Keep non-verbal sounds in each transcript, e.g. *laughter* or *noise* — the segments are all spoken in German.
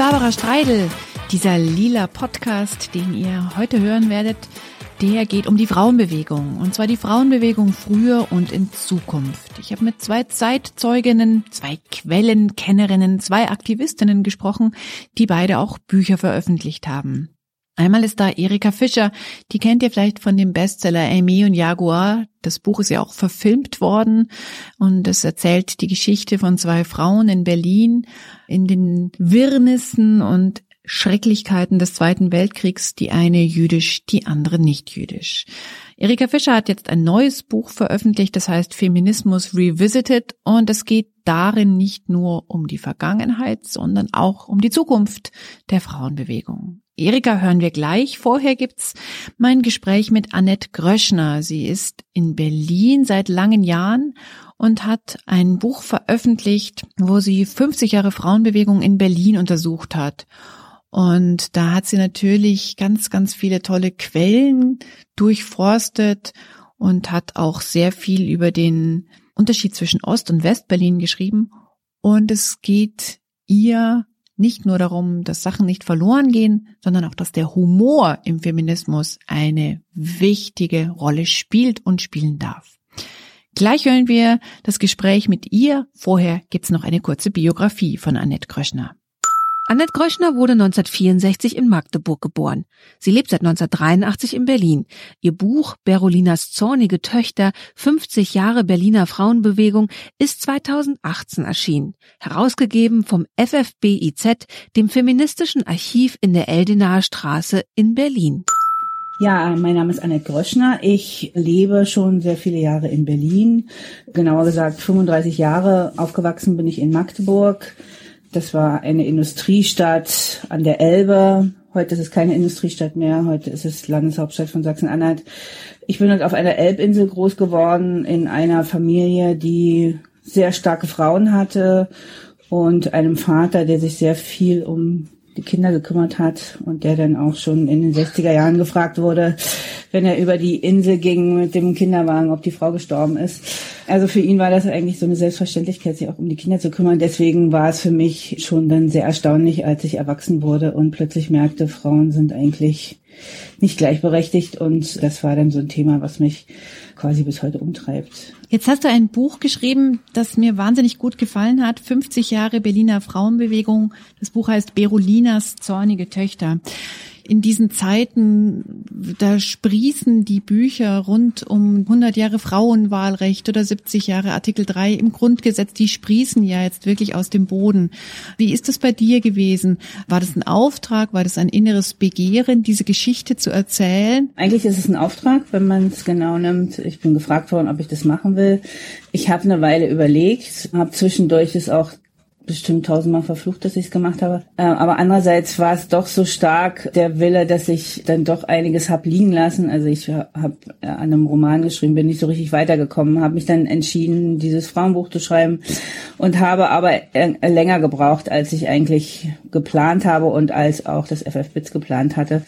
Barbara Streidel. Dieser lila Podcast, den ihr heute hören werdet, der geht um die Frauenbewegung. Und zwar die Frauenbewegung früher und in Zukunft. Ich habe mit zwei Zeitzeuginnen, zwei Quellenkennerinnen, zwei Aktivistinnen gesprochen, die beide auch Bücher veröffentlicht haben. Einmal ist da Erika Fischer, die kennt ihr vielleicht von dem Bestseller Amy und Jaguar. Das Buch ist ja auch verfilmt worden und es erzählt die Geschichte von zwei Frauen in Berlin in den Wirrnissen und Schrecklichkeiten des Zweiten Weltkriegs, die eine jüdisch, die andere nicht jüdisch. Erika Fischer hat jetzt ein neues Buch veröffentlicht, das heißt Feminismus Revisited und es geht darin nicht nur um die Vergangenheit, sondern auch um die Zukunft der Frauenbewegung. Erika hören wir gleich. Vorher gibt's mein Gespräch mit Annette Gröschner. Sie ist in Berlin seit langen Jahren und hat ein Buch veröffentlicht, wo sie 50 Jahre Frauenbewegung in Berlin untersucht hat. Und da hat sie natürlich ganz, ganz viele tolle Quellen durchforstet und hat auch sehr viel über den Unterschied zwischen Ost- und Westberlin geschrieben. Und es geht ihr nicht nur darum, dass Sachen nicht verloren gehen, sondern auch, dass der Humor im Feminismus eine wichtige Rolle spielt und spielen darf. Gleich hören wir das Gespräch mit ihr. Vorher gibt's noch eine kurze Biografie von Annette Kröschner. Annette Gröschner wurde 1964 in Magdeburg geboren. Sie lebt seit 1983 in Berlin. Ihr Buch Berolinas zornige Töchter 50 Jahre Berliner Frauenbewegung ist 2018 erschienen, herausgegeben vom FFBIZ, dem feministischen Archiv in der Eldenaer Straße in Berlin. Ja, mein Name ist Annette Gröschner. Ich lebe schon sehr viele Jahre in Berlin. Genauer gesagt 35 Jahre. Aufgewachsen bin ich in Magdeburg das war eine Industriestadt an der Elbe. Heute ist es keine Industriestadt mehr. Heute ist es Landeshauptstadt von Sachsen-Anhalt. Ich bin halt auf einer Elbinsel groß geworden in einer Familie, die sehr starke Frauen hatte und einem Vater, der sich sehr viel um die Kinder gekümmert hat und der dann auch schon in den 60er Jahren gefragt wurde, wenn er über die Insel ging mit dem Kinderwagen, ob die Frau gestorben ist. Also für ihn war das eigentlich so eine Selbstverständlichkeit, sich auch um die Kinder zu kümmern. Deswegen war es für mich schon dann sehr erstaunlich, als ich erwachsen wurde und plötzlich merkte, Frauen sind eigentlich nicht gleichberechtigt. Und das war dann so ein Thema, was mich quasi bis heute umtreibt. Jetzt hast du ein Buch geschrieben, das mir wahnsinnig gut gefallen hat. 50 Jahre Berliner Frauenbewegung. Das Buch heißt Berolinas zornige Töchter in diesen Zeiten, da sprießen die Bücher rund um 100 Jahre Frauenwahlrecht oder 70 Jahre Artikel 3 im Grundgesetz, die sprießen ja jetzt wirklich aus dem Boden. Wie ist das bei dir gewesen? War das ein Auftrag? War das ein inneres Begehren, diese Geschichte zu erzählen? Eigentlich ist es ein Auftrag, wenn man es genau nimmt. Ich bin gefragt worden, ob ich das machen will. Ich habe eine Weile überlegt, habe zwischendurch es auch bestimmt tausendmal verflucht, dass ich es gemacht habe. Äh, aber andererseits war es doch so stark der Wille, dass ich dann doch einiges hab liegen lassen. Also ich habe äh, an einem Roman geschrieben, bin nicht so richtig weitergekommen, habe mich dann entschieden, dieses Frauenbuch zu schreiben und habe aber äh, länger gebraucht, als ich eigentlich geplant habe und als auch das FF Bits geplant hatte.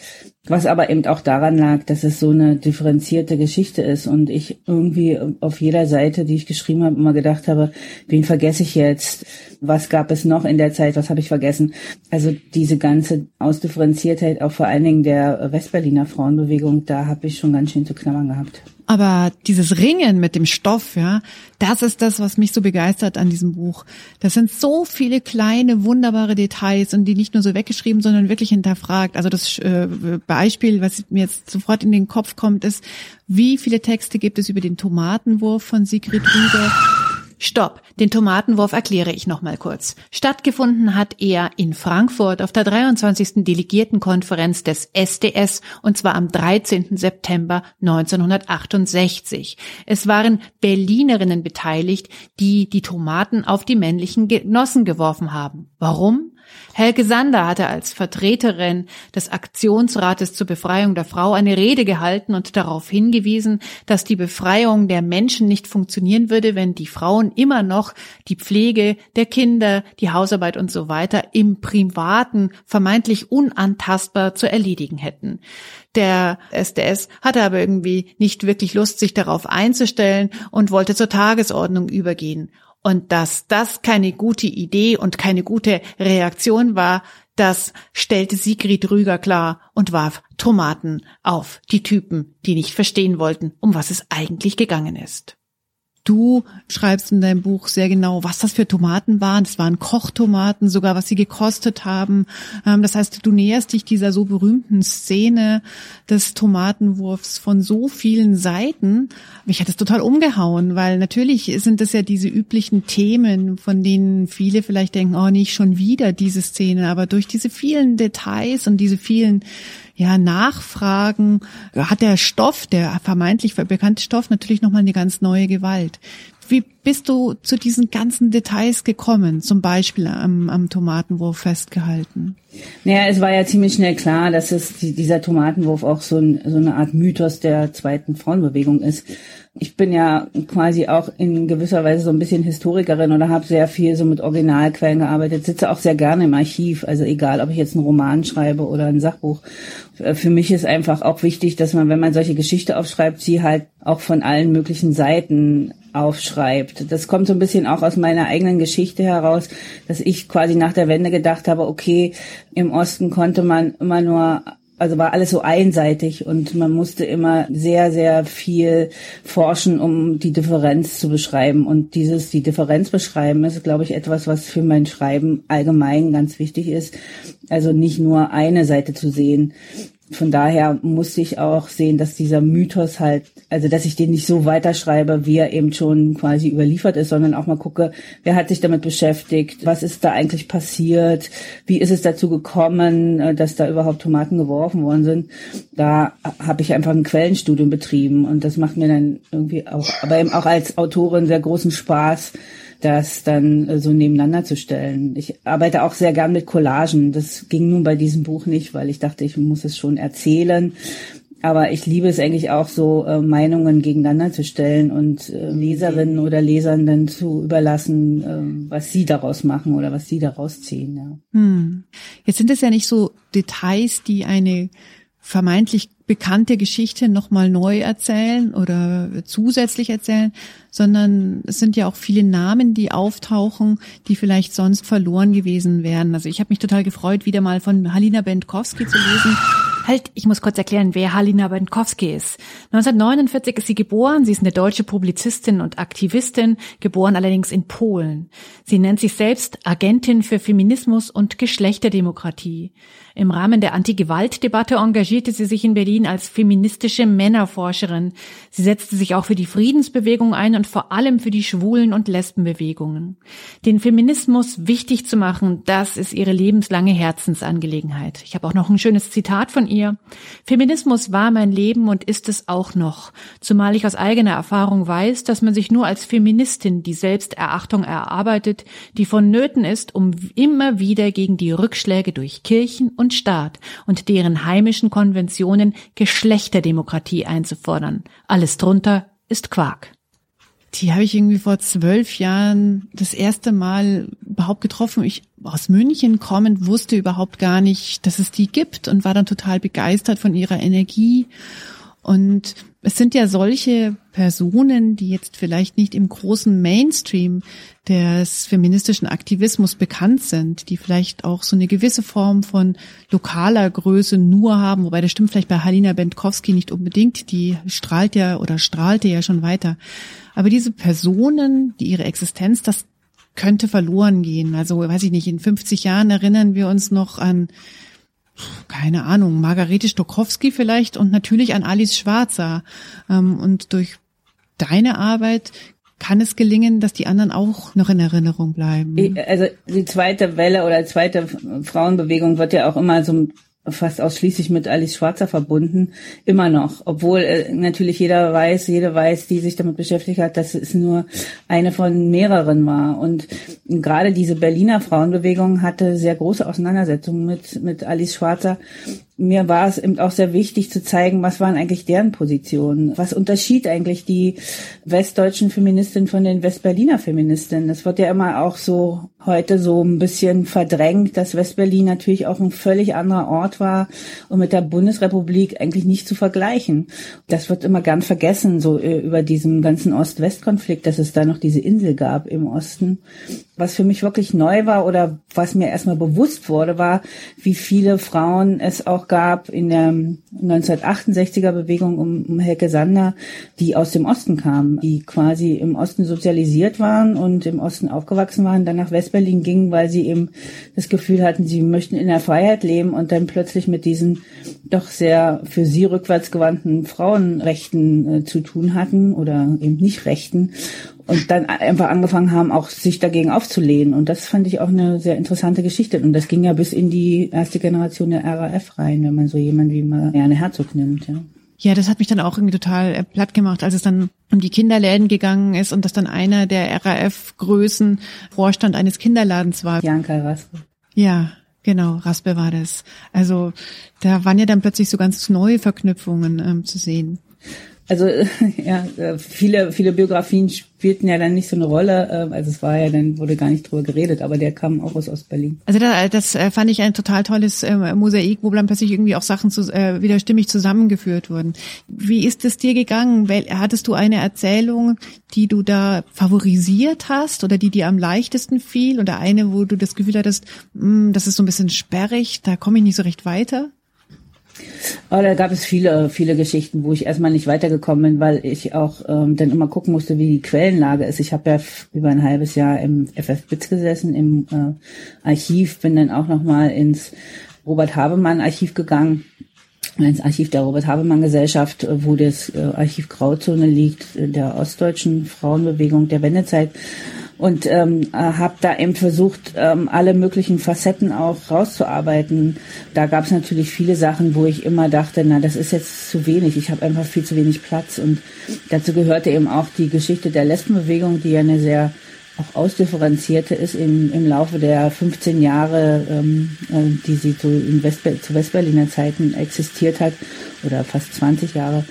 Was aber eben auch daran lag, dass es so eine differenzierte Geschichte ist und ich irgendwie auf jeder Seite, die ich geschrieben habe, immer gedacht habe, wen vergesse ich jetzt? Was gab es noch in der Zeit? Was habe ich vergessen? Also diese ganze Ausdifferenziertheit, auch vor allen Dingen der Westberliner Frauenbewegung, da habe ich schon ganz schön zu knabbern gehabt. Aber dieses Ringen mit dem Stoff, ja, das ist das, was mich so begeistert an diesem Buch. Das sind so viele kleine, wunderbare Details und die nicht nur so weggeschrieben, sondern wirklich hinterfragt. Also das äh, Beispiel, was mir jetzt sofort in den Kopf kommt, ist, wie viele Texte gibt es über den Tomatenwurf von Sigrid Rüger? Stopp, den Tomatenwurf erkläre ich nochmal kurz. Stattgefunden hat er in Frankfurt auf der 23. Delegiertenkonferenz des SDS und zwar am 13. September 1968. Es waren Berlinerinnen beteiligt, die die Tomaten auf die männlichen Genossen geworfen haben. Warum? Helge Sander hatte als Vertreterin des Aktionsrates zur Befreiung der Frau eine Rede gehalten und darauf hingewiesen, dass die Befreiung der Menschen nicht funktionieren würde, wenn die Frauen immer noch die Pflege der Kinder, die Hausarbeit und so weiter im Privaten vermeintlich unantastbar zu erledigen hätten. Der SDS hatte aber irgendwie nicht wirklich Lust, sich darauf einzustellen und wollte zur Tagesordnung übergehen. Und dass das keine gute Idee und keine gute Reaktion war, das stellte Sigrid Rüger klar und warf Tomaten auf die Typen, die nicht verstehen wollten, um was es eigentlich gegangen ist. Du schreibst in deinem Buch sehr genau, was das für Tomaten waren. Es waren Kochtomaten, sogar was sie gekostet haben. Ähm, das heißt, du näherst dich dieser so berühmten Szene des Tomatenwurfs von so vielen Seiten. Mich hat es total umgehauen, weil natürlich sind es ja diese üblichen Themen, von denen viele vielleicht denken, oh, nicht schon wieder diese Szene. Aber durch diese vielen Details und diese vielen ja, Nachfragen hat der Stoff, der vermeintlich bekannte Stoff, natürlich nochmal eine ganz neue Gewalt. Wie bist du zu diesen ganzen Details gekommen, zum Beispiel am, am Tomatenwurf festgehalten? Naja, es war ja ziemlich schnell klar, dass es dieser Tomatenwurf auch so, ein, so eine Art Mythos der zweiten Frauenbewegung ist. Ich bin ja quasi auch in gewisser Weise so ein bisschen Historikerin oder habe sehr viel so mit Originalquellen gearbeitet, sitze auch sehr gerne im Archiv, also egal, ob ich jetzt einen Roman schreibe oder ein Sachbuch. Für mich ist einfach auch wichtig, dass man, wenn man solche Geschichte aufschreibt, sie halt auch von allen möglichen Seiten aufschreibt. Das kommt so ein bisschen auch aus meiner eigenen Geschichte heraus, dass ich quasi nach der Wende gedacht habe, okay, im Osten konnte man immer nur also war alles so einseitig und man musste immer sehr, sehr viel forschen, um die Differenz zu beschreiben. Und dieses, die Differenz beschreiben, ist, glaube ich, etwas, was für mein Schreiben allgemein ganz wichtig ist. Also nicht nur eine Seite zu sehen von daher musste ich auch sehen, dass dieser Mythos halt, also dass ich den nicht so weiterschreibe, wie er eben schon quasi überliefert ist, sondern auch mal gucke, wer hat sich damit beschäftigt, was ist da eigentlich passiert, wie ist es dazu gekommen, äh, dass da überhaupt Tomaten geworfen worden sind. Da habe ich einfach ein Quellenstudium betrieben und das macht mir dann irgendwie auch, aber eben auch als Autorin sehr großen Spaß, das dann äh, so nebeneinander zu stellen. Ich arbeite auch sehr gern mit Collagen. Das ging nun bei diesem Buch nicht, weil ich dachte, ich muss es schon erzählen. Aber ich liebe es eigentlich auch so, äh, Meinungen gegeneinander zu stellen und äh, Leserinnen oder Lesern dann zu überlassen, äh, was sie daraus machen oder was sie daraus ziehen. Ja. Hm. Jetzt sind es ja nicht so Details, die eine vermeintlich bekannte Geschichte nochmal neu erzählen oder zusätzlich erzählen, sondern es sind ja auch viele Namen, die auftauchen, die vielleicht sonst verloren gewesen wären. Also ich habe mich total gefreut, wieder mal von Halina Bentkowski zu lesen. Halt, ich muss kurz erklären, wer Halina Bentkowski ist. 1949 ist sie geboren. Sie ist eine deutsche Publizistin und Aktivistin, geboren allerdings in Polen. Sie nennt sich selbst Agentin für Feminismus und Geschlechterdemokratie. Im Rahmen der Anti-Gewalt-Debatte engagierte sie sich in Berlin als feministische Männerforscherin. Sie setzte sich auch für die Friedensbewegung ein und vor allem für die Schwulen- und Lesbenbewegungen. Den Feminismus wichtig zu machen, das ist ihre lebenslange Herzensangelegenheit. Ich habe auch noch ein schönes Zitat von ihr. Feminismus war mein Leben und ist es auch noch, zumal ich aus eigener Erfahrung weiß, dass man sich nur als Feministin die Selbsterachtung erarbeitet, die vonnöten ist, um immer wieder gegen die Rückschläge durch Kirchen und Staat und deren heimischen Konventionen Geschlechterdemokratie einzufordern. Alles drunter ist Quark. Die habe ich irgendwie vor zwölf Jahren das erste Mal überhaupt getroffen. Ich aus München kommend wusste überhaupt gar nicht, dass es die gibt und war dann total begeistert von ihrer Energie und es sind ja solche Personen, die jetzt vielleicht nicht im großen Mainstream des feministischen Aktivismus bekannt sind, die vielleicht auch so eine gewisse Form von lokaler Größe nur haben, wobei das stimmt vielleicht bei Halina Bentkowski nicht unbedingt, die strahlt ja oder strahlte ja schon weiter. Aber diese Personen, die ihre Existenz, das könnte verloren gehen. Also weiß ich nicht, in 50 Jahren erinnern wir uns noch an keine Ahnung, Margarete Stokowski vielleicht und natürlich an Alice Schwarzer. Ähm, und durch deine Arbeit kann es gelingen, dass die anderen auch noch in Erinnerung bleiben. Also die zweite Welle oder zweite Frauenbewegung wird ja auch immer so fast ausschließlich mit Alice Schwarzer verbunden, immer noch, obwohl äh, natürlich jeder weiß, jede weiß, die sich damit beschäftigt hat, dass es nur eine von mehreren war. Und gerade diese Berliner Frauenbewegung hatte sehr große Auseinandersetzungen mit, mit Alice Schwarzer, mir war es eben auch sehr wichtig zu zeigen, was waren eigentlich deren Positionen. Was unterschied eigentlich die westdeutschen Feministinnen von den Westberliner Feministinnen? Das wird ja immer auch so heute so ein bisschen verdrängt, dass Westberlin natürlich auch ein völlig anderer Ort war und mit der Bundesrepublik eigentlich nicht zu vergleichen. Das wird immer gern vergessen, so äh, über diesen ganzen Ost-West-Konflikt, dass es da noch diese Insel gab im Osten. Was für mich wirklich neu war oder was mir erstmal bewusst wurde, war, wie viele Frauen es auch gab in der 1968er Bewegung um, um Helke Sander, die aus dem Osten kamen, die quasi im Osten sozialisiert waren und im Osten aufgewachsen waren, dann nach Westberlin gingen, weil sie eben das Gefühl hatten, sie möchten in der Freiheit leben und dann plötzlich mit diesen doch sehr für sie rückwärtsgewandten Frauenrechten äh, zu tun hatten oder eben nicht Rechten und dann einfach angefangen haben, auch sich dagegen aufzulehnen. Und das fand ich auch eine sehr interessante Geschichte. Und das ging ja bis in die erste Generation der RAF rein, wenn man so jemand wie Marianne Herzog nimmt. Ja. Ja, das hat mich dann auch irgendwie total äh, platt gemacht, als es dann um die Kinderläden gegangen ist und dass dann einer der RAF-Größen Vorstand eines Kinderladens war. Janka Raspe. Ja, genau, Raspe war das. Also da waren ja dann plötzlich so ganz neue Verknüpfungen ähm, zu sehen. Also *laughs* ja, äh, viele, viele Biografien spielten ja dann nicht so eine Rolle. Ähm, also es war ja, dann wurde gar nicht drüber geredet, aber der kam auch aus Ostberlin. Also da, das äh, fand ich ein total tolles äh, Mosaik, wo dann plötzlich irgendwie auch Sachen zu, äh, wieder stimmig zusammengeführt wurden. Wie ist es dir gegangen? Hattest du eine Erzählung, die du da favorisiert hast oder die dir am leichtesten fiel oder eine, wo du das Gefühl hattest, hm, das ist so ein bisschen sperrig, da komme ich nicht so recht weiter? Oh, da gab es viele, viele Geschichten, wo ich erstmal nicht weitergekommen bin, weil ich auch ähm, dann immer gucken musste, wie die Quellenlage ist. Ich habe ja über ein halbes Jahr im FF Bitz gesessen, im äh, Archiv, bin dann auch nochmal ins Robert Habemann Archiv gegangen, ins Archiv der Robert Habemann Gesellschaft, wo das äh, Archiv Grauzone liegt, der ostdeutschen Frauenbewegung der Wendezeit und ähm, habe da eben versucht, ähm, alle möglichen Facetten auch rauszuarbeiten. Da gab es natürlich viele Sachen, wo ich immer dachte, na, das ist jetzt zu wenig, ich habe einfach viel zu wenig Platz. Und dazu gehörte eben auch die Geschichte der Lesbenbewegung, die ja eine sehr auch ausdifferenzierte ist im, im Laufe der 15 Jahre, ähm, äh, die sie so in Westber zu Westberliner Zeiten existiert hat, oder fast 20 Jahre.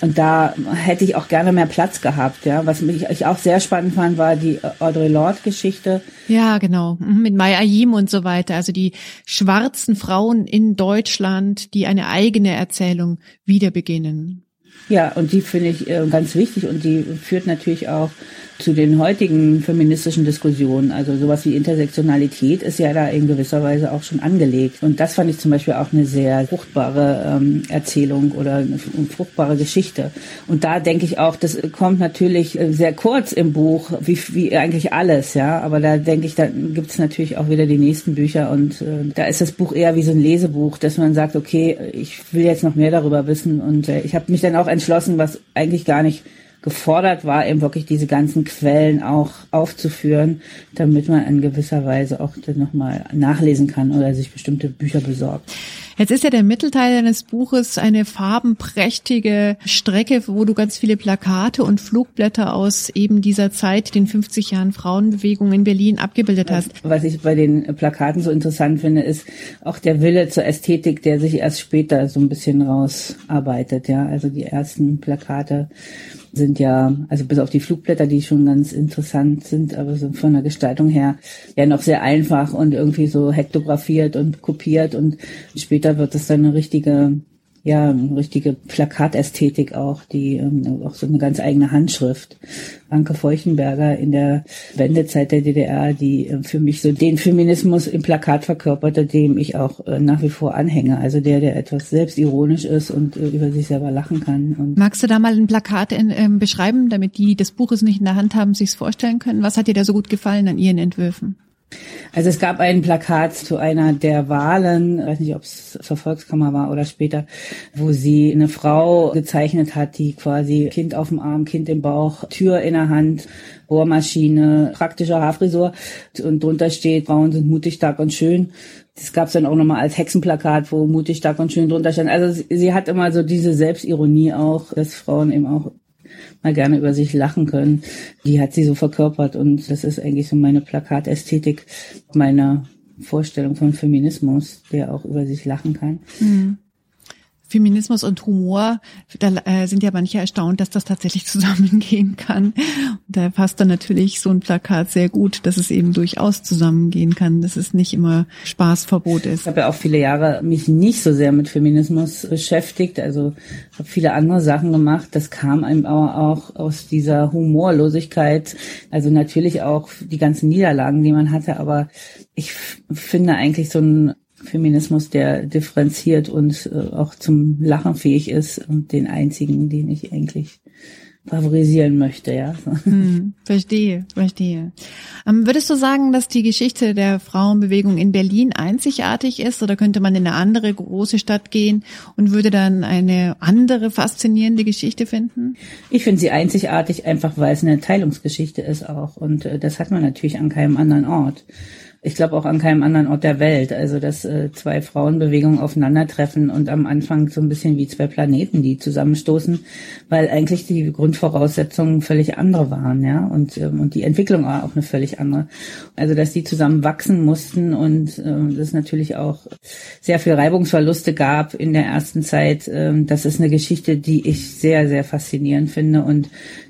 Und da hätte ich auch gerne mehr Platz gehabt, ja. Was mich ich auch sehr spannend fand, war die Audre Lorde-Geschichte. Ja, genau. Mhm, mit Maya Ayim und so weiter. Also die schwarzen Frauen in Deutschland, die eine eigene Erzählung wieder beginnen. Ja, und die finde ich äh, ganz wichtig und die führt natürlich auch zu den heutigen feministischen Diskussionen. Also sowas wie Intersektionalität ist ja da in gewisser Weise auch schon angelegt. Und das fand ich zum Beispiel auch eine sehr fruchtbare ähm, Erzählung oder eine fruchtbare Geschichte. Und da denke ich auch, das kommt natürlich äh, sehr kurz im Buch, wie, wie eigentlich alles, ja. Aber da denke ich, da gibt es natürlich auch wieder die nächsten Bücher und äh, da ist das Buch eher wie so ein Lesebuch, dass man sagt, okay, ich will jetzt noch mehr darüber wissen. Und äh, ich habe mich dann auch entschlossen, was eigentlich gar nicht gefordert war, eben wirklich diese ganzen Quellen auch aufzuführen, damit man in gewisser Weise auch nochmal nachlesen kann oder sich bestimmte Bücher besorgt. Jetzt ist ja der Mittelteil deines Buches eine farbenprächtige Strecke, wo du ganz viele Plakate und Flugblätter aus eben dieser Zeit, den 50 Jahren Frauenbewegung in Berlin, abgebildet hast. Was ich bei den Plakaten so interessant finde, ist auch der Wille zur Ästhetik, der sich erst später so ein bisschen rausarbeitet. Ja, also die ersten Plakate sind ja, also bis auf die Flugblätter, die schon ganz interessant sind, aber so von der Gestaltung her ja noch sehr einfach und irgendwie so hektografiert und kopiert und später wird es dann eine richtige ja, eine richtige Plakatästhetik auch, die ähm, auch so eine ganz eigene Handschrift. Anke Feuchtenberger in der Wendezeit der DDR, die äh, für mich so den Feminismus im Plakat verkörperte, dem ich auch äh, nach wie vor anhänge. Also der, der etwas selbstironisch ist und äh, über sich selber lachen kann. Und Magst du da mal ein Plakat in, ähm, beschreiben, damit die, die das Buches nicht in der Hand haben, sich's vorstellen können? Was hat dir da so gut gefallen an ihren Entwürfen? Also es gab ein Plakat zu einer der Wahlen, ich weiß nicht, ob es zur Volkskammer war oder später, wo sie eine Frau gezeichnet hat, die quasi Kind auf dem Arm, Kind im Bauch, Tür in der Hand, Bohrmaschine, praktischer Haarfrisur und drunter steht, Frauen sind mutig, stark und schön. Das gab es dann auch nochmal als Hexenplakat, wo mutig, stark und schön drunter stand. Also sie hat immer so diese Selbstironie auch, dass Frauen eben auch mal gerne über sich lachen können. Die hat sie so verkörpert und das ist eigentlich so meine Plakatästhetik, meine Vorstellung von Feminismus, der auch über sich lachen kann. Mhm. Feminismus und Humor, da äh, sind ja manche erstaunt, dass das tatsächlich *laughs* zusammengehen kann. Da passt dann natürlich so ein Plakat sehr gut, dass es eben durchaus zusammengehen kann, dass es nicht immer Spaßverbot ist. Ich habe ja auch viele Jahre mich nicht so sehr mit Feminismus beschäftigt, also habe viele andere Sachen gemacht. Das kam einem aber auch aus dieser Humorlosigkeit, also natürlich auch die ganzen Niederlagen, die man hatte, aber ich finde eigentlich so ein Feminismus, der differenziert und äh, auch zum Lachen fähig ist und den einzigen, den ich eigentlich favorisieren möchte, ja. *laughs* Hm, verstehe, verstehe. Ähm, würdest du sagen, dass die Geschichte der Frauenbewegung in Berlin einzigartig ist oder könnte man in eine andere große Stadt gehen und würde dann eine andere faszinierende Geschichte finden? Ich finde sie einzigartig, einfach weil es eine Teilungsgeschichte ist auch und äh, das hat man natürlich an keinem anderen Ort ich glaube auch an keinem anderen Ort der Welt. Also dass äh, zwei Frauenbewegungen aufeinandertreffen und am Anfang so ein bisschen wie zwei Planeten, die zusammenstoßen, weil eigentlich die Grundvoraussetzungen völlig andere waren, ja, und ähm, und die Entwicklung war auch eine völlig andere. Also dass die zusammen wachsen mussten und ähm, das natürlich auch sehr viel Reibungsverluste gab in der ersten Zeit. Ähm, das ist eine Geschichte, die ich sehr sehr faszinierend finde und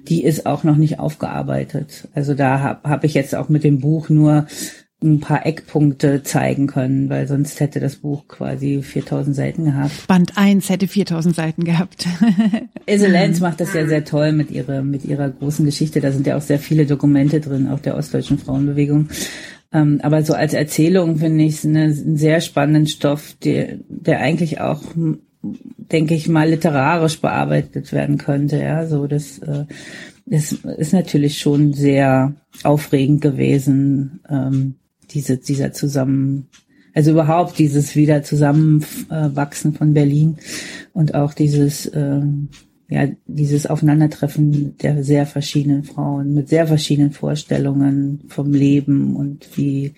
die ist auch noch nicht aufgearbeitet. Also da habe hab ich jetzt auch mit dem Buch nur ein paar Eckpunkte zeigen können, weil sonst hätte das Buch quasi 4000 Seiten gehabt. Band 1 hätte 4000 Seiten gehabt. *laughs* Ilse Lenz macht das ja sehr toll mit ihrer, mit ihrer großen Geschichte. Da sind ja auch sehr viele Dokumente drin, auch der ostdeutschen Frauenbewegung. Ähm, aber so als Erzählung finde ich es eine, einen sehr spannenden Stoff, der, der eigentlich auch, denke ich mal, literarisch bearbeitet werden könnte. Ja, so das, äh, das ist natürlich schon sehr aufregend gewesen. Ähm, diese, dieser zusammen, also überhaupt dieses wieder zusammenwachsen von Berlin und auch dieses, äh, ja, dieses Aufeinandertreffen der sehr verschiedenen Frauen mit sehr verschiedenen Vorstellungen vom Leben und wie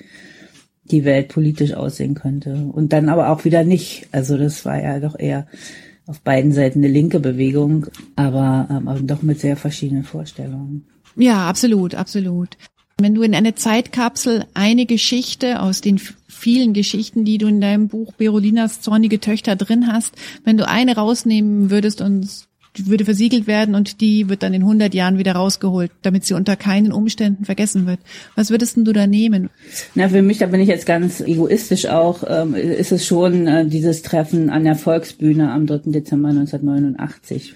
die Welt politisch aussehen könnte. Und dann aber auch wieder nicht. Also das war ja doch eher auf beiden Seiten eine linke Bewegung, aber, ähm, doch mit sehr verschiedenen Vorstellungen. Ja, absolut, absolut. Wenn du in eine Zeitkapsel eine Geschichte aus den vielen Geschichten, die du in deinem Buch Berolinas zornige Töchter drin hast, wenn du eine rausnehmen würdest und würde versiegelt werden und die wird dann in 100 Jahren wieder rausgeholt, damit sie unter keinen Umständen vergessen wird. Was würdest du da nehmen? Na, für mich, da bin ich jetzt ganz egoistisch auch, ähm, ist es schon äh, dieses Treffen an der Volksbühne am 3. Dezember 1989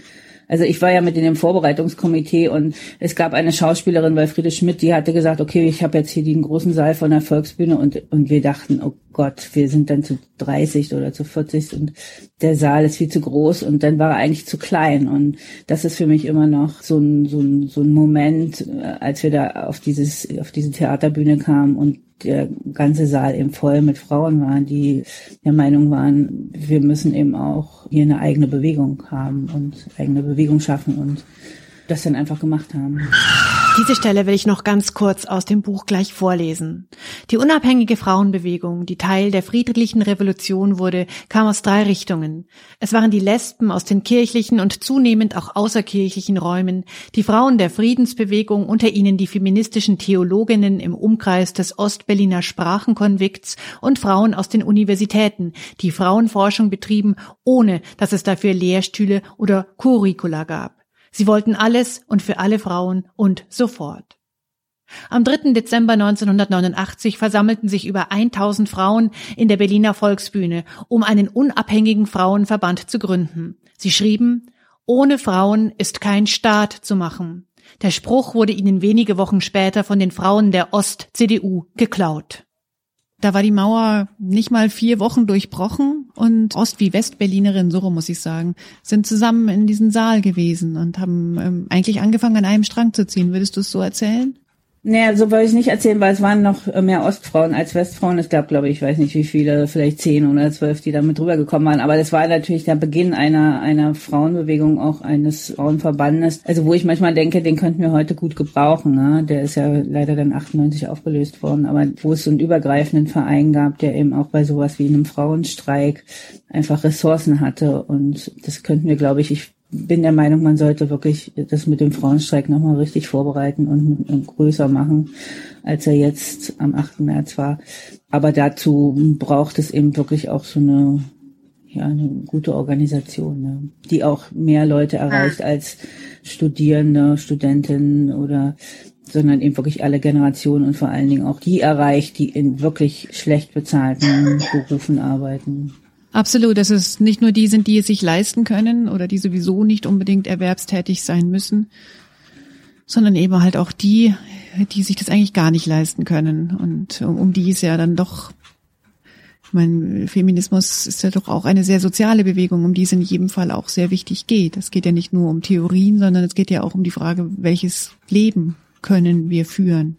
also ich war ja mit in dem Vorbereitungskomitee und es gab eine Schauspielerin bei Friede Schmidt, die hatte gesagt, okay, ich habe jetzt hier den großen Saal von der Volksbühne und, und wir dachten, oh Gott, wir sind dann zu 30 oder zu 40 und der Saal ist viel zu groß und dann war er eigentlich zu klein und das ist für mich immer noch so ein, so ein, so ein Moment, äh, als wir da auf dieses, auf diese Theaterbühne kamen und der ganze Saal eben voll mit Frauen waren, die der Meinung waren, wir müssen eben auch hier eine eigene Bewegung haben und eigene Bewegung schaffen und das dann einfach gemacht haben. Diese Stelle will ich noch ganz kurz aus dem Buch gleich vorlesen. Die unabhängige Frauenbewegung, die Teil der friedlichen Revolution wurde, kam aus drei Richtungen. Es waren die Lesben aus den kirchlichen und zunehmend auch außerkirchlichen Räumen, die Frauen der Friedensbewegung, unter ihnen die feministischen Theologinnen im Umkreis des Ostberliner Sprachenkonvikts und Frauen aus den Universitäten, die Frauenforschung betrieben, ohne dass es dafür Lehrstühle oder Curricula gab. Sie wollten alles und für alle Frauen und sofort. Am 3. Dezember 1989 versammelten sich über 1000 Frauen in der Berliner Volksbühne, um einen unabhängigen Frauenverband zu gründen. Sie schrieben, ohne Frauen ist kein Staat zu machen. Der Spruch wurde ihnen wenige Wochen später von den Frauen der Ost-CDU geklaut. Da war die Mauer nicht mal vier Wochen durchbrochen und Ost- wie Westberlinerin, so muss ich sagen, sind zusammen in diesen Saal gewesen und haben ähm, eigentlich angefangen, an einem Strang zu ziehen. Würdest du es so erzählen? Naja, so wollte ich nicht erzählen, weil es waren noch mehr Ostfrauen als Westfrauen. Es gab, glaube ich, ich weiß nicht wie viele, vielleicht zehn oder zwölf, die damit rübergekommen waren. Aber das war natürlich der Beginn einer, einer Frauenbewegung, auch eines Frauenverbandes. Also wo ich manchmal denke, den könnten wir heute gut gebrauchen. Ne? Der ist ja leider dann 98 aufgelöst worden. Aber wo es so einen übergreifenden Verein gab, der eben auch bei sowas wie einem Frauenstreik einfach Ressourcen hatte. Und das könnten wir, glaube ich, ich bin der Meinung, man sollte wirklich das mit dem Frauenstreik nochmal richtig vorbereiten und, und, größer machen, als er jetzt am 8. März war. Aber dazu braucht es eben wirklich auch so eine ja eine gute Organisation, ne? die auch mehr Leute erreicht als Studierende, Studentinnen oder sondern eben wirklich alle Generationen und vor allen Dingen auch die erreicht, die in wirklich schlecht bezahlten Berufen arbeiten. Absolut, dass es nicht nur die sind, die es sich leisten können oder die sowieso nicht unbedingt erwerbstätig sein müssen, sondern eben halt auch die, die sich das eigentlich gar nicht leisten können und um die es ja dann doch mein Feminismus ist ja doch auch eine sehr soziale Bewegung, um die es in jedem Fall auch sehr wichtig geht. Es geht ja nicht nur um Theorien, sondern es geht ja auch um die Frage, welches Leben können wir führen?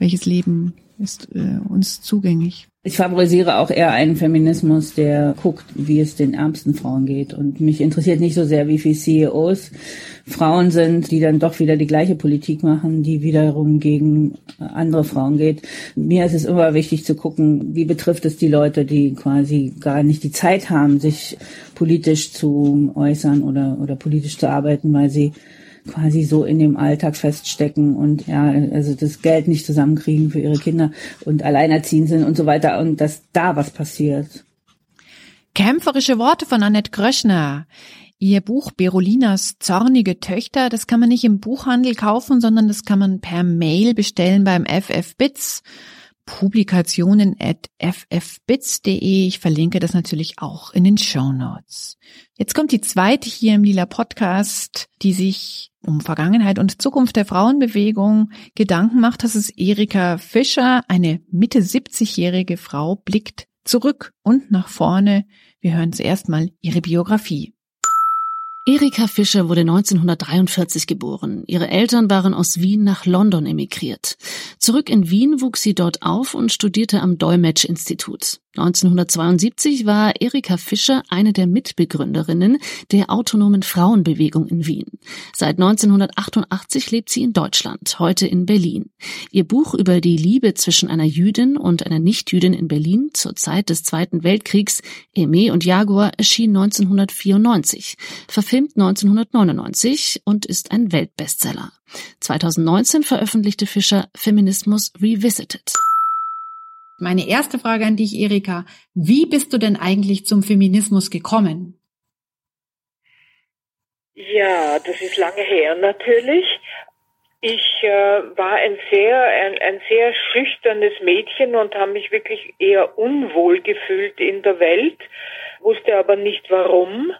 Welches Leben ist äh, uns zugänglich? Ich favorisiere auch eher einen Feminismus, der guckt, wie es den ärmsten Frauen geht. Und mich interessiert nicht so sehr, wie viele CEOs Frauen sind, die dann doch wieder die gleiche Politik machen, die wiederum gegen andere Frauen geht. Mir ist es immer wichtig zu gucken, wie betrifft es die Leute, die quasi gar nicht die Zeit haben, sich politisch zu äußern oder, oder politisch zu arbeiten, weil sie quasi so in dem Alltag feststecken und ja, also das Geld nicht zusammenkriegen für ihre Kinder und alleinerziehend sind und so weiter und dass da was passiert. Kämpferische Worte von Annette Gröschner. Ihr Buch Berolinas zornige Töchter, das kann man nicht im Buchhandel kaufen, sondern das kann man per Mail bestellen beim FF Bits. Publikationen at ffbits.de. Ich verlinke das natürlich auch in den Show Notes. Jetzt kommt die zweite hier im Lila Podcast, die sich um Vergangenheit und Zukunft der Frauenbewegung Gedanken macht. Das ist Erika Fischer, eine Mitte 70-jährige Frau, blickt zurück und nach vorne. Wir hören zuerst mal ihre Biografie. Erika Fischer wurde 1943 geboren. Ihre Eltern waren aus Wien nach London emigriert. Zurück in Wien wuchs sie dort auf und studierte am Dolmetsch-Institut. 1972 war Erika Fischer eine der Mitbegründerinnen der autonomen Frauenbewegung in Wien. Seit 1988 lebt sie in Deutschland, heute in Berlin. Ihr Buch über die Liebe zwischen einer Jüdin und einer Nichtjüdin in Berlin zur Zeit des Zweiten Weltkriegs, Aimee und Jaguar, erschien 1994, verfilmt 1999 und ist ein Weltbestseller. 2019 veröffentlichte Fischer Feminismus Revisited. Meine erste Frage an dich, Erika. Wie bist du denn eigentlich zum Feminismus gekommen? Ja, das ist lange her natürlich. Ich äh, war ein sehr, ein, ein sehr schüchternes Mädchen und habe mich wirklich eher unwohl gefühlt in der Welt, wusste aber nicht warum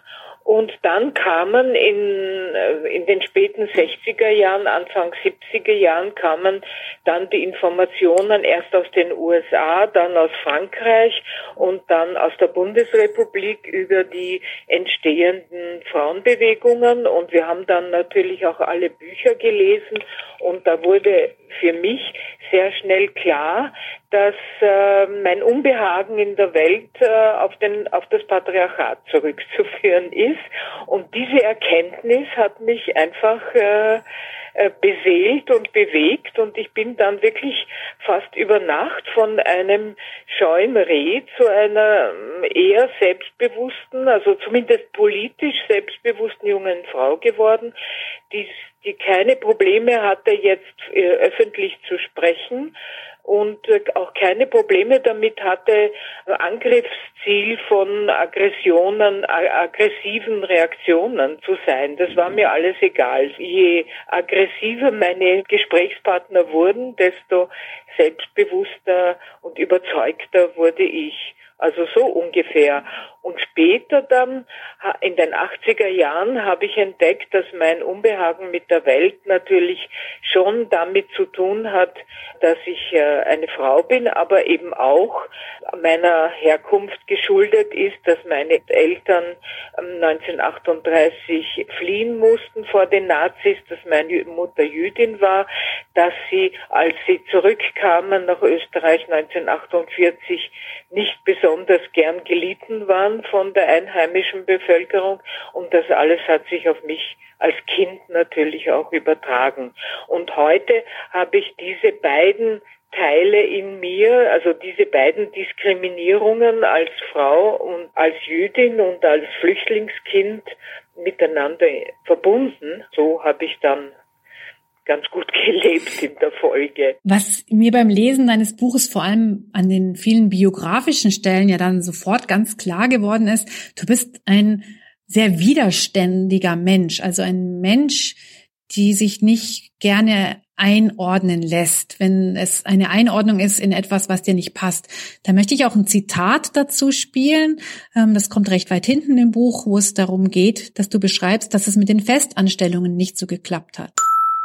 und dann kamen in, äh, in den späten 60er Jahren, Anfang 70er Jahren kamen dann die Informationen erst aus den USA, dann aus Frankreich und dann aus der Bundesrepublik über die entstehenden Frauenbewegungen. Und wir haben dann natürlich auch alle Bücher gelesen und da wurde für mich sehr schnell klar, dass äh, mein Unbehagen in der Welt äh, auf, den, auf das Patriarchat zurückzuführen ist. Und diese Erkenntnis hat mich einfach äh, äh, beseelt und bewegt. Und ich bin dann wirklich fast über Nacht von einem scheuen Reh zu einer ähm, eher selbstbewussten, also zumindest politisch selbstbewussten jungen Frau geworden, die, die keine Probleme hatte, jetzt äh, öffentlich zu sprechen, und äh, auch keine Probleme damit hatte, Angriffsziel von Aggressionen, aggressiven Reaktionen zu sein. Das war mir alles egal. Je aggressiver meine Gesprächspartner wurden, desto selbstbewusster und überzeugter wurde ich. Also so ungefähr. Und später dann, in den 80er Jahren, habe ich entdeckt, dass mein Unbehagen mit der Welt natürlich schon damit zu tun hat, dass ich äh, eine Frau bin, aber eben auch meiner Herkunft geschuldet ist, dass meine Eltern 1938 ähm, fliehen mussten vor den Nazis, dass meine Mutter Jüdin war, dass sie, als sie zurückkamen nach Österreich 1948, nicht besonders gern gelitten waren von der einheimischen Bevölkerung und das alles hat sich auf mich als Kind natürlich auch übertragen. Und heute habe ich diese beiden Teile in mir, also diese beiden Diskriminierungen als Frau und als Jüdin und als Flüchtlingskind miteinander verbunden. So habe ich dann ganz gut *laughs* gelebt in der Folge. Was mir beim Lesen deines Buches vor allem an den vielen biografischen Stellen ja dann sofort ganz klar geworden ist, du bist ein sehr widerständiger Mensch, also ein Mensch, die sich nicht gerne einordnen lässt, wenn es eine Einordnung ist in etwas, was dir nicht passt. Da möchte ich auch ein Zitat dazu spielen. Ähm, das kommt recht weit hinten im Buch, wo es darum geht, dass du beschreibst, dass es mit den Festanstellungen nicht so geklappt hat.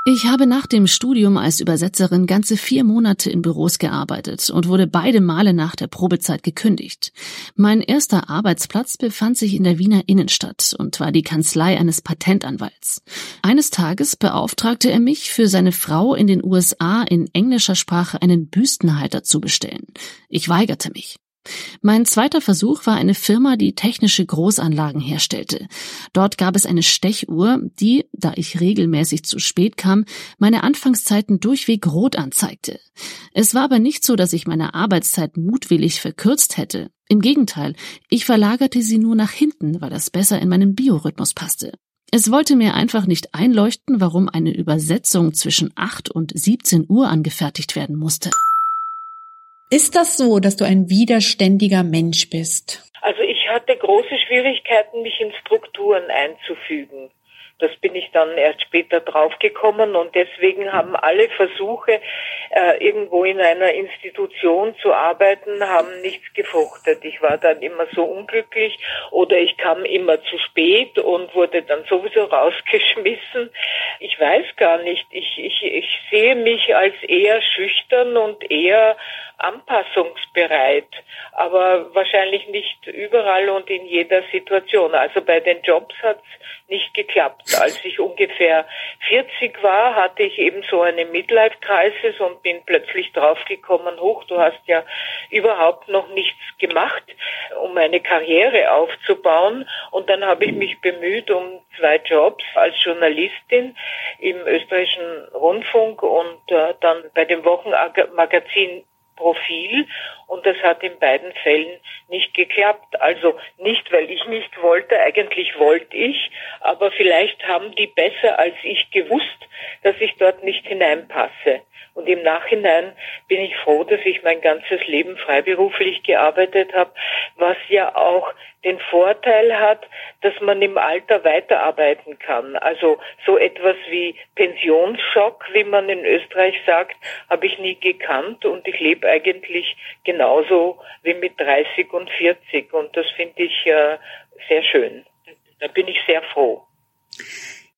Ich habe nach dem Studium als Übersetzerin ganze vier Monate in Büros gearbeitet und wurde beide Male nach der Probezeit gekündigt. Mein erster Arbeitsplatz befand sich in der Wiener Innenstadt und war die Kanzlei eines Patentanwalts. Eines Tages beauftragte er mich, für seine Frau in den USA in englischer Sprache einen Büstenhalter zu bestellen. Ich weigerte mich. Mein zweiter Versuch war eine Firma, die technische Großanlagen herstellte. Dort gab es eine Stechuhr, die, da ich regelmäßig zu spät kam, meine Anfangszeiten durchweg rot anzeigte. Es war aber nicht so, dass ich meine Arbeitszeit mutwillig verkürzt hätte. Im Gegenteil, ich verlagerte sie nur nach hinten, weil das besser in meinen Biorhythmus passte. Es wollte mir einfach nicht einleuchten, warum eine Übersetzung zwischen 8 und 17 Uhr angefertigt werden musste. Ist das so, dass du ein widerständiger Mensch bist? Also ich hatte große Schwierigkeiten, mich in Strukturen einzufügen. Das bin ich dann erst später draufgekommen und deswegen haben alle Versuche, äh, irgendwo in einer Institution zu arbeiten, haben nichts gefruchtet. Ich war dann immer so unglücklich oder ich kam immer zu spät und wurde dann sowieso *laughs* rausgeschmissen. Ich weiß gar nicht. Ich, ich, ich sehe mich als eher schüchtern und eher anpassungsbereit, aber wahrscheinlich nicht überall und in jeder Situation. Also bei den Jobs hat es nicht geklappt. Als ich ungefähr 40 war, hatte ich eben so eine Midlife-Crisis und bin plötzlich draufgekommen, hoch, du hast ja überhaupt noch nichts gemacht, um eine Karriere aufzubauen. Und dann habe ich mich bemüht um zwei Jobs als Journalistin im österreichischen Rundfunk und äh, dann bei dem Wochenmagazin Profil und das hat in beiden Fällen nicht geklappt. Also nicht, weil ich nicht wollte, eigentlich wollte ich, aber vielleicht haben die besser als ich gewusst, dass ich dort nicht hineinpasse. Und im Nachhinein bin ich froh, dass ich mein ganzes Leben freiberuflich gearbeitet habe, was ja auch den Vorteil hat, dass man im Alter weiterarbeiten kann. Also so etwas wie Pensionsschock, wie man in Österreich sagt, habe ich nie gekannt und ich lebe eigentlich genauso wie mit 30 und 40 und das finde ich äh, sehr schön. Da bin ich sehr froh.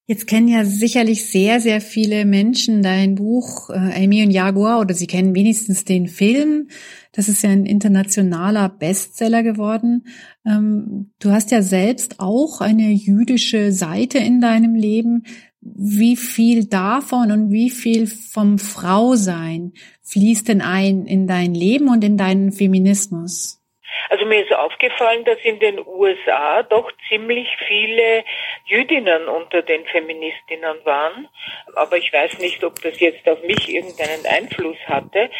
Jetzt kennen ja sicherlich sehr, sehr viele Menschen dein Buch äh, Amy und Jaguar oder sie kennen wenigstens den Film. Das ist ja ein internationaler Bestseller geworden. Ähm, du hast ja selbst auch eine jüdische Seite in deinem Leben. Wie viel davon und wie viel vom Frausein fließt denn ein in dein Leben und in deinen Feminismus? Also mir ist aufgefallen, dass in den USA doch ziemlich viele Jüdinnen unter den Feministinnen waren. Aber ich weiß nicht, ob das jetzt auf mich irgendeinen Einfluss hatte.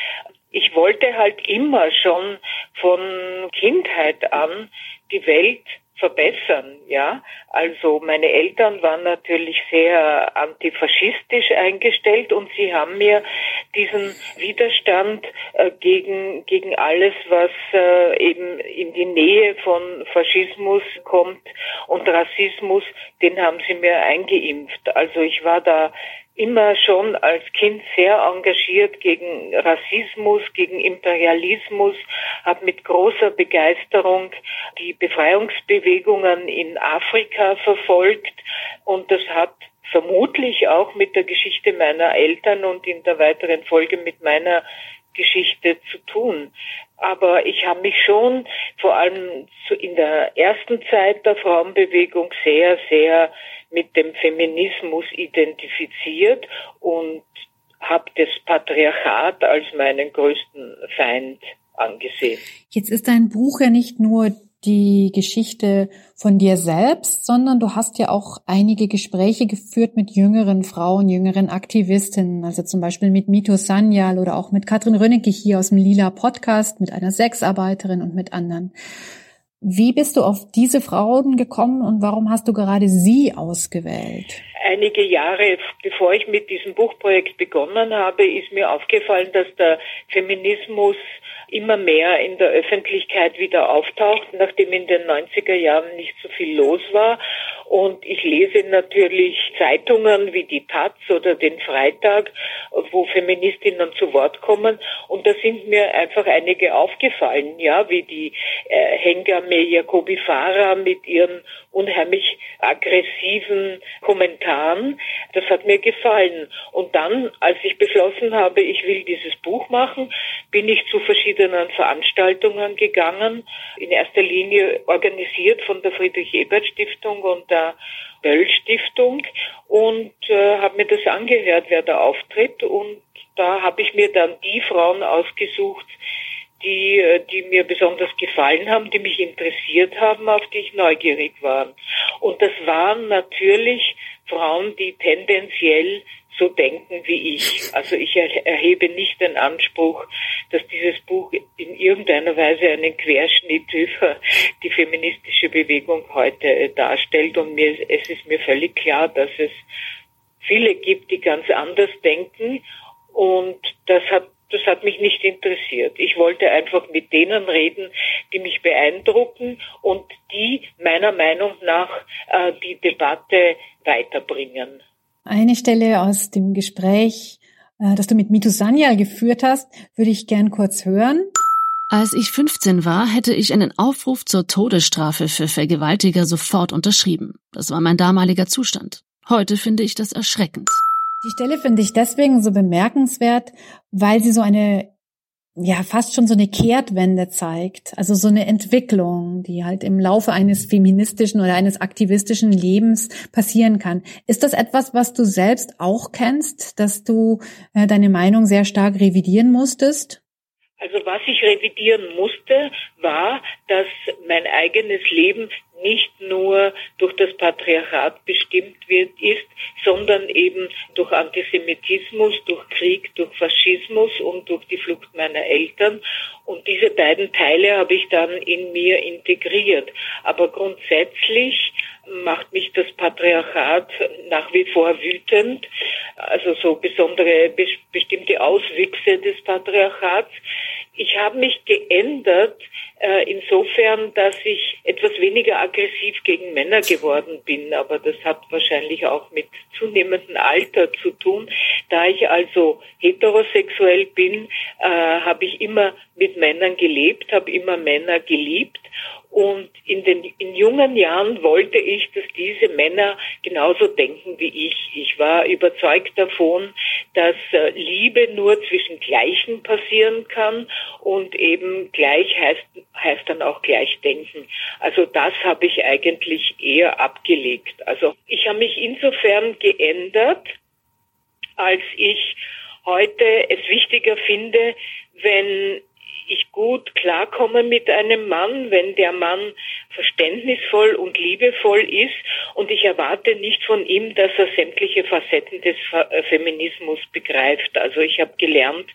Ich wollte halt immer schon von Kindheit an die Welt verbessern, ja. Also meine Eltern waren natürlich sehr antifaschistisch eingestellt und sie haben mir diesen Widerstand äh, gegen gegen alles, was äh, eben in die Nähe von Faschismus kommt und Rassismus, den haben sie mir eingeimpft. Also ich war da immer schon als Kind sehr engagiert gegen Rassismus, gegen Imperialismus, habe mit großer Begeisterung die Befreiungsbewegungen in Afrika verfolgt. Und das hat vermutlich auch mit der Geschichte meiner Eltern und in der weiteren Folge mit meiner Geschichte zu tun. Aber ich habe mich schon vor allem in der ersten Zeit der Frauenbewegung sehr, sehr mit dem Feminismus identifiziert und habe das Patriarchat als meinen größten Feind angesehen. Jetzt ist dein Buch ja nicht nur die Geschichte von dir selbst, sondern du hast ja auch einige Gespräche geführt mit jüngeren Frauen, jüngeren Aktivistinnen, also zum Beispiel mit Mito Sanyal oder auch mit Katrin Rönnecke hier aus dem Lila Podcast, mit einer Sexarbeiterin und mit anderen. Wie bist du auf diese Frauen gekommen und warum hast du gerade sie ausgewählt? einige Jahre, bevor ich mit diesem Buchprojekt begonnen habe, ist mir aufgefallen, dass der Feminismus immer mehr in der Öffentlichkeit wieder auftaucht, nachdem in den 90er Jahren nicht so viel los war. Und ich lese natürlich Zeitungen wie die Taz oder den Freitag, wo Feministinnen zu Wort kommen. Und da sind mir einfach einige aufgefallen, ja, wie die äh, Hengame Jacobi Farah mit ihren unheimlich aggressiven Kommentaren. Das hat mir gefallen. Und dann, als ich beschlossen habe, ich will dieses Buch machen, bin ich zu verschiedenen Veranstaltungen gegangen. In erster Linie organisiert von der Friedrich-Ebert-Stiftung und der Böll-Stiftung und äh, habe mir das angehört, wer da auftritt. Und da habe ich mir dann die Frauen ausgesucht, die, äh, die mir besonders gefallen haben, die mich interessiert haben, auf die ich neugierig war. Und das waren natürlich Frauen, die tendenziell so denken wie ich. Also ich erhebe nicht den Anspruch, dass dieses Buch in irgendeiner Weise einen Querschnitt über die feministische Bewegung heute äh, darstellt. Und mir, es ist mir völlig klar, dass es viele gibt, die ganz anders denken. Und das hat das hat mich nicht interessiert. Ich wollte einfach mit denen reden, die mich beeindrucken und die meiner Meinung nach äh, die Debatte weiterbringen. Eine Stelle aus dem Gespräch, äh, das du mit Mitu Sanyal geführt hast, würde ich gern kurz hören. Als ich 15 war, hätte ich einen Aufruf zur Todesstrafe für Vergewaltiger sofort unterschrieben. Das war mein damaliger Zustand. Heute finde ich das erschreckend. Die Stelle finde ich deswegen so bemerkenswert, weil sie so eine, ja, fast schon so eine Kehrtwende zeigt. Also so eine Entwicklung, die halt im Laufe eines feministischen oder eines aktivistischen Lebens passieren kann. Ist das etwas, was du selbst auch kennst, dass du äh, deine Meinung sehr stark revidieren musstest? Also was ich revidieren musste, war, dass mein eigenes Leben nicht nur durch das Patriarchat bestimmt wird, ist, sondern eben durch Antisemitismus, durch Krieg, durch Faschismus und durch die Flucht meiner Eltern. Und diese beiden Teile habe ich dann in mir integriert. Aber grundsätzlich macht mich das Patriarchat nach wie vor wütend, also so besondere, bestimmte Auswüchse des Patriarchats. Ich habe mich geändert äh, insofern, dass ich etwas weniger aggressiv gegen Männer geworden bin, aber das hat wahrscheinlich auch mit zunehmendem Alter zu tun. Da ich also heterosexuell bin, äh, habe ich immer mit Männern gelebt, habe immer Männer geliebt und in den in jungen Jahren wollte ich, dass diese Männer genauso denken wie ich. Ich war überzeugt davon, dass äh, Liebe nur zwischen Gleichen passieren kann und eben gleich heißt, heißt dann auch gleich denken. Also das habe ich eigentlich eher abgelegt. Also ich habe mich insofern geändert, als ich heute es wichtiger finde, wenn ich gut klarkomme mit einem Mann, wenn der Mann verständnisvoll und liebevoll ist und ich erwarte nicht von ihm, dass er sämtliche Facetten des äh, Feminismus begreift. Also ich habe gelernt,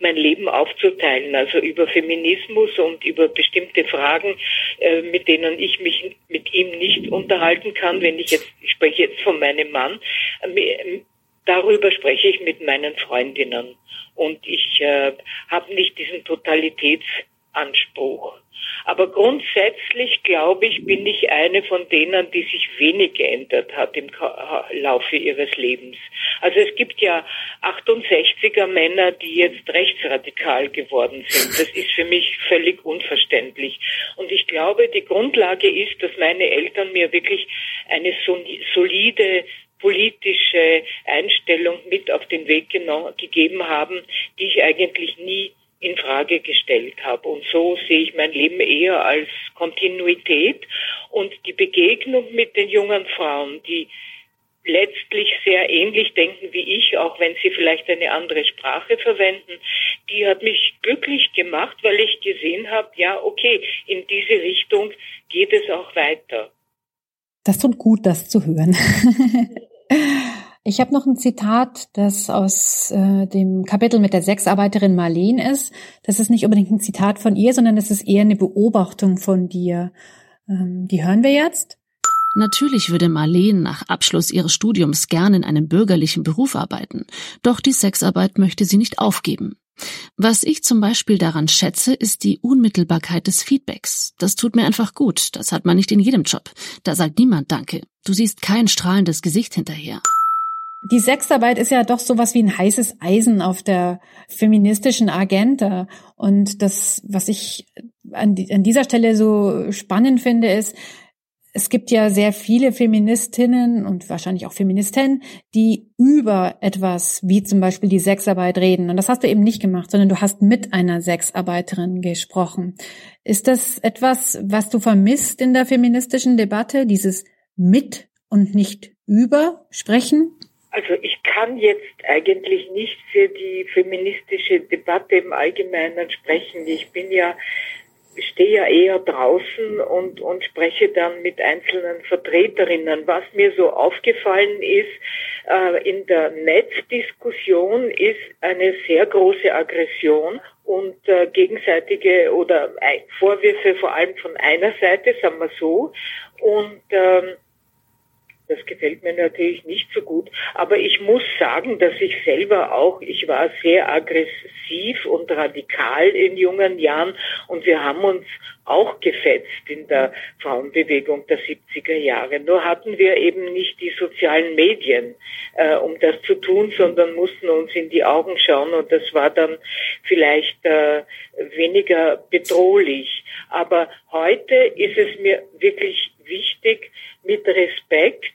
mein Leben aufzuteilen, also über Feminismus und über bestimmte Fragen, äh, mit denen ich mich mit ihm nicht unterhalten kann, wenn ich jetzt, ich spreche jetzt von meinem Mann, äh, darüber spreche ich mit meinen Freundinnen und ich äh, habe nicht diesen Totalitätsanspruch. Aber grundsätzlich, glaube ich, bin ich eine von denen, die sich wenig geändert hat im Laufe ihres Lebens. Also es gibt ja 68er Männer, die jetzt rechtsradikal geworden sind. Das ist für mich völlig unverständlich. Und ich glaube, die Grundlage ist, dass meine Eltern mir wirklich eine solide politische Einstellung mit auf den Weg gegeben haben, die ich eigentlich nie in Frage gestellt habe. Und so sehe ich mein Leben eher als Kontinuität und die Begegnung mit den jungen Frauen, die letztlich sehr ähnlich denken wie ich, auch wenn sie vielleicht eine andere Sprache verwenden, die hat mich glücklich gemacht, weil ich gesehen habe, ja, okay, in diese Richtung geht es auch weiter. Das tut gut, das zu hören. *laughs* Ich habe noch ein Zitat, das aus äh, dem Kapitel mit der Sexarbeiterin Marlene ist. Das ist nicht unbedingt ein Zitat von ihr, sondern es ist eher eine Beobachtung von dir. Ähm, die hören wir jetzt. Natürlich würde Marlene nach Abschluss ihres Studiums gern in einem bürgerlichen Beruf arbeiten, doch die Sexarbeit möchte sie nicht aufgeben. Was ich zum Beispiel daran schätze, ist die Unmittelbarkeit des Feedbacks. Das tut mir einfach gut. Das hat man nicht in jedem Job. Da sagt niemand Danke. Du siehst kein strahlendes Gesicht hinterher. Die Sexarbeit ist ja doch sowas wie ein heißes Eisen auf der feministischen Agenda. Und das, was ich an, dieser Stelle so spannend finde, ist, es gibt ja sehr viele Feministinnen und wahrscheinlich auch Feministen, die über etwas wie zum Beispiel die Sexarbeit reden. Und das hast du eben nicht gemacht, sondern du hast mit einer Sexarbeiterin gesprochen. Ist das etwas, was du vermisst in der feministischen Debatte, dieses mit und nicht über sprechen? Also ich kann jetzt eigentlich nicht für die feministische Debatte im Allgemeinen sprechen. Ich bin ja stehe ja eher draußen und, und spreche dann mit einzelnen Vertreterinnen. Was mir so aufgefallen ist, äh, in der Netzdiskussion ist eine sehr große Aggression und äh, gegenseitige oder Vorwürfe vor allem von einer Seite, sagen wir so. Und ähm, das gefällt mir natürlich nicht so gut. Aber ich muss sagen, dass ich selber auch, ich war sehr aggressiv und radikal in jungen Jahren und wir haben uns auch gefetzt in der Frauenbewegung der 70er Jahre. Nur hatten wir eben nicht die sozialen Medien, äh, um das zu tun, sondern mussten uns in die Augen schauen und das war dann vielleicht äh, weniger bedrohlich. Aber heute ist es mir wirklich wichtig, mit Respekt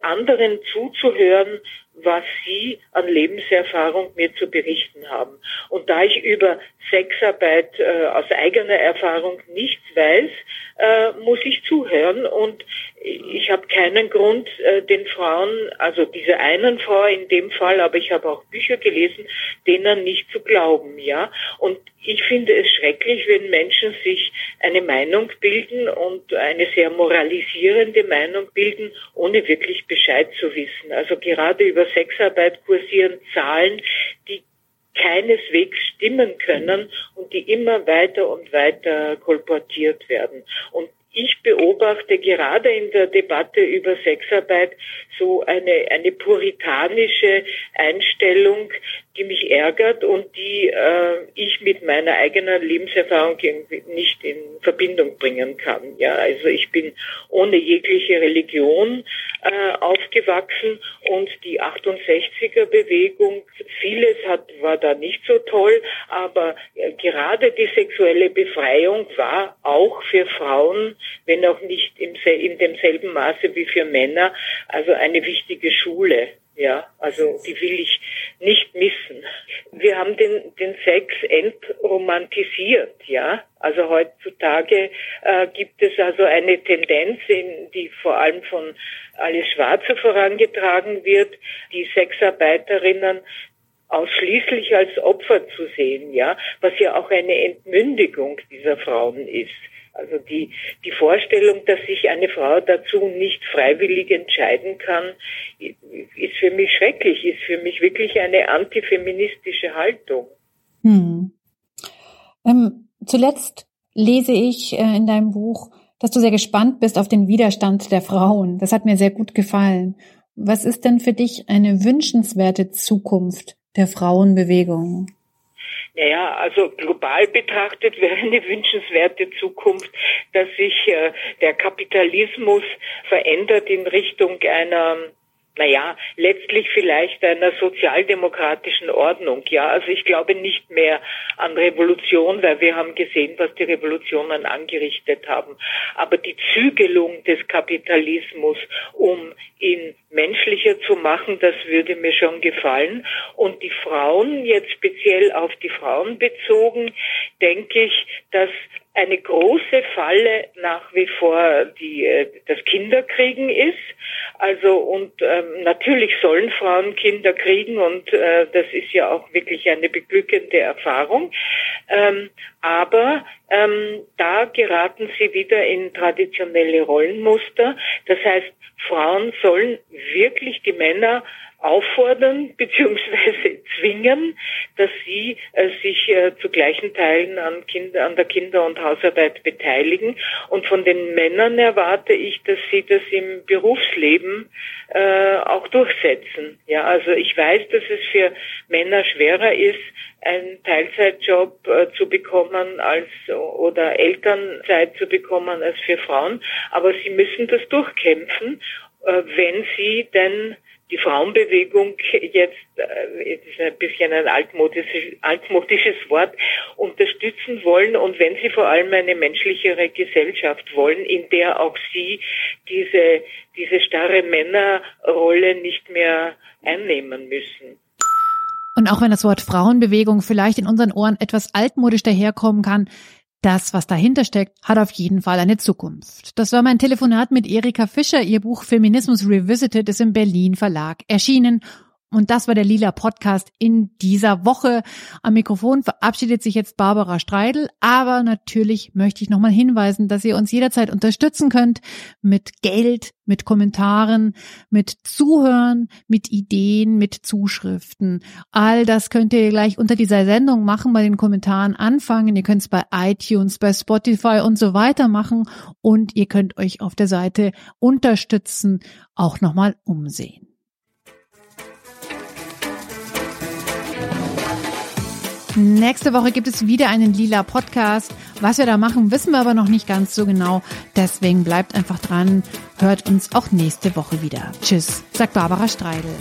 anderen zuzuhören, was sie an Lebenserfahrung mir zu berichten haben. Und da ich über Sexarbeit äh, aus eigener Erfahrung nichts weiß, äh, muss ich zuhören und ich habe keinen Grund, äh, den Frauen, also diese einen Frau in dem Fall, aber ich habe auch Bücher gelesen, denen nicht zu glauben, ja. Und ich finde es schrecklich, wenn Menschen sich eine Meinung bilden und eine sehr moralisierende Meinung bilden, ohne wirklich Bescheid zu wissen. Also gerade über Sexarbeit kursieren Zahlen, die keineswegs stimmen können und die immer weiter und weiter kolportiert werden. Und ich beobachte gerade in der Debatte über Sexarbeit so eine, eine puritanische Einstellung, die mich ärgert und die äh, ich mit meiner eigenen Lebenserfahrung nicht in Verbindung bringen kann. Ja, also ich bin ohne jegliche Religion äh, aufgewachsen und die 68er Bewegung, vieles hat, war da nicht so toll, aber äh, gerade die sexuelle Befreiung war auch für Frauen, wenn auch nicht im, in demselben Maße wie für Männer, also eine wichtige Schule. Ja, also die will ich nicht missen. Wir haben den, den Sex entromantisiert, ja. Also heutzutage äh, gibt es also eine Tendenz, in, die vor allem von Alice Schwarzer vorangetragen wird, die Sexarbeiterinnen ausschließlich als Opfer zu sehen, ja, was ja auch eine Entmündigung dieser Frauen ist. Also die, die Vorstellung, dass sich eine Frau dazu nicht freiwillig entscheiden kann, ist für mich schrecklich, ist für mich wirklich eine antifeministische Haltung. Hm. Ähm, zuletzt lese ich äh, in deinem Buch, dass du sehr gespannt bist auf den Widerstand der Frauen. Das hat mir sehr gut gefallen. Was ist denn für dich eine wünschenswerte Zukunft der Frauenbewegung? Naja, also global betrachtet wäre eine wünschenswerte Zukunft, dass sich äh, der Kapitalismus verändert in Richtung einer naja, letztlich vielleicht einer sozialdemokratischen Ordnung. Ja, also ich glaube nicht mehr an Revolution, weil wir haben gesehen, was die Revolutionen angerichtet haben. Aber die Zügelung des Kapitalismus, um ihn menschlicher zu machen, das würde mir schon gefallen. Und die Frauen, jetzt speziell auf die Frauen bezogen, denke ich, dass eine große Falle nach wie vor die, äh, das Kinderkriegen ist. Also und ähm, natürlich sollen Frauen Kinder kriegen und äh, das ist ja auch wirklich eine beglückende Erfahrung. Ähm, aber ähm, da geraten sie wieder in traditionelle Rollenmuster. Das heißt, Frauen sollen wirklich die Männer auffordern *laughs* bzw. zwingen, dass sie äh, sich äh, zu gleichen Teilen an, Kinder, an der Kinder- und Hausarbeit beteiligen. Und von den Männern erwarte ich, dass sie das im Berufsleben äh, auch durchsetzen. Ja, also ich weiß, dass es für Männer schwerer ist, einen Teilzeitjob äh, zu bekommen als oder Elternzeit zu bekommen als für Frauen, aber sie müssen das durchkämpfen, äh, wenn sie denn die Frauenbewegung jetzt, äh, ist ein bisschen ein altmodisches, altmodisches Wort, unterstützen wollen und wenn sie vor allem eine menschlichere Gesellschaft wollen, in der auch sie diese, diese starre Männerrolle nicht mehr einnehmen müssen. Und auch wenn das Wort Frauenbewegung vielleicht in unseren Ohren etwas altmodisch daherkommen kann, das, was dahinter steckt, hat auf jeden Fall eine Zukunft. Das war mein Telefonat mit Erika Fischer. Ihr Buch Feminismus Revisited ist im Berlin Verlag erschienen und das war der Lila Podcast in dieser Woche. Am Mikrofon verabschiedet sich jetzt Barbara Streidel. Aber natürlich möchte ich nochmal hinweisen, dass ihr uns jederzeit unterstützen könnt mit Geld, mit Kommentaren, mit Zuhören, mit Ideen, mit Zuschriften. All das könnt ihr gleich unter dieser Sendung machen, bei den Kommentaren anfangen. Ihr könnt es bei iTunes, bei Spotify und so weiter machen. Und ihr könnt euch auf der Seite unterstützen auch nochmal umsehen. Nächste Woche gibt es wieder einen lila Podcast. Was wir da machen, wissen wir aber noch nicht ganz so genau. Deswegen bleibt einfach dran. Hört uns auch nächste Woche wieder. Tschüss, sagt Barbara Streidel.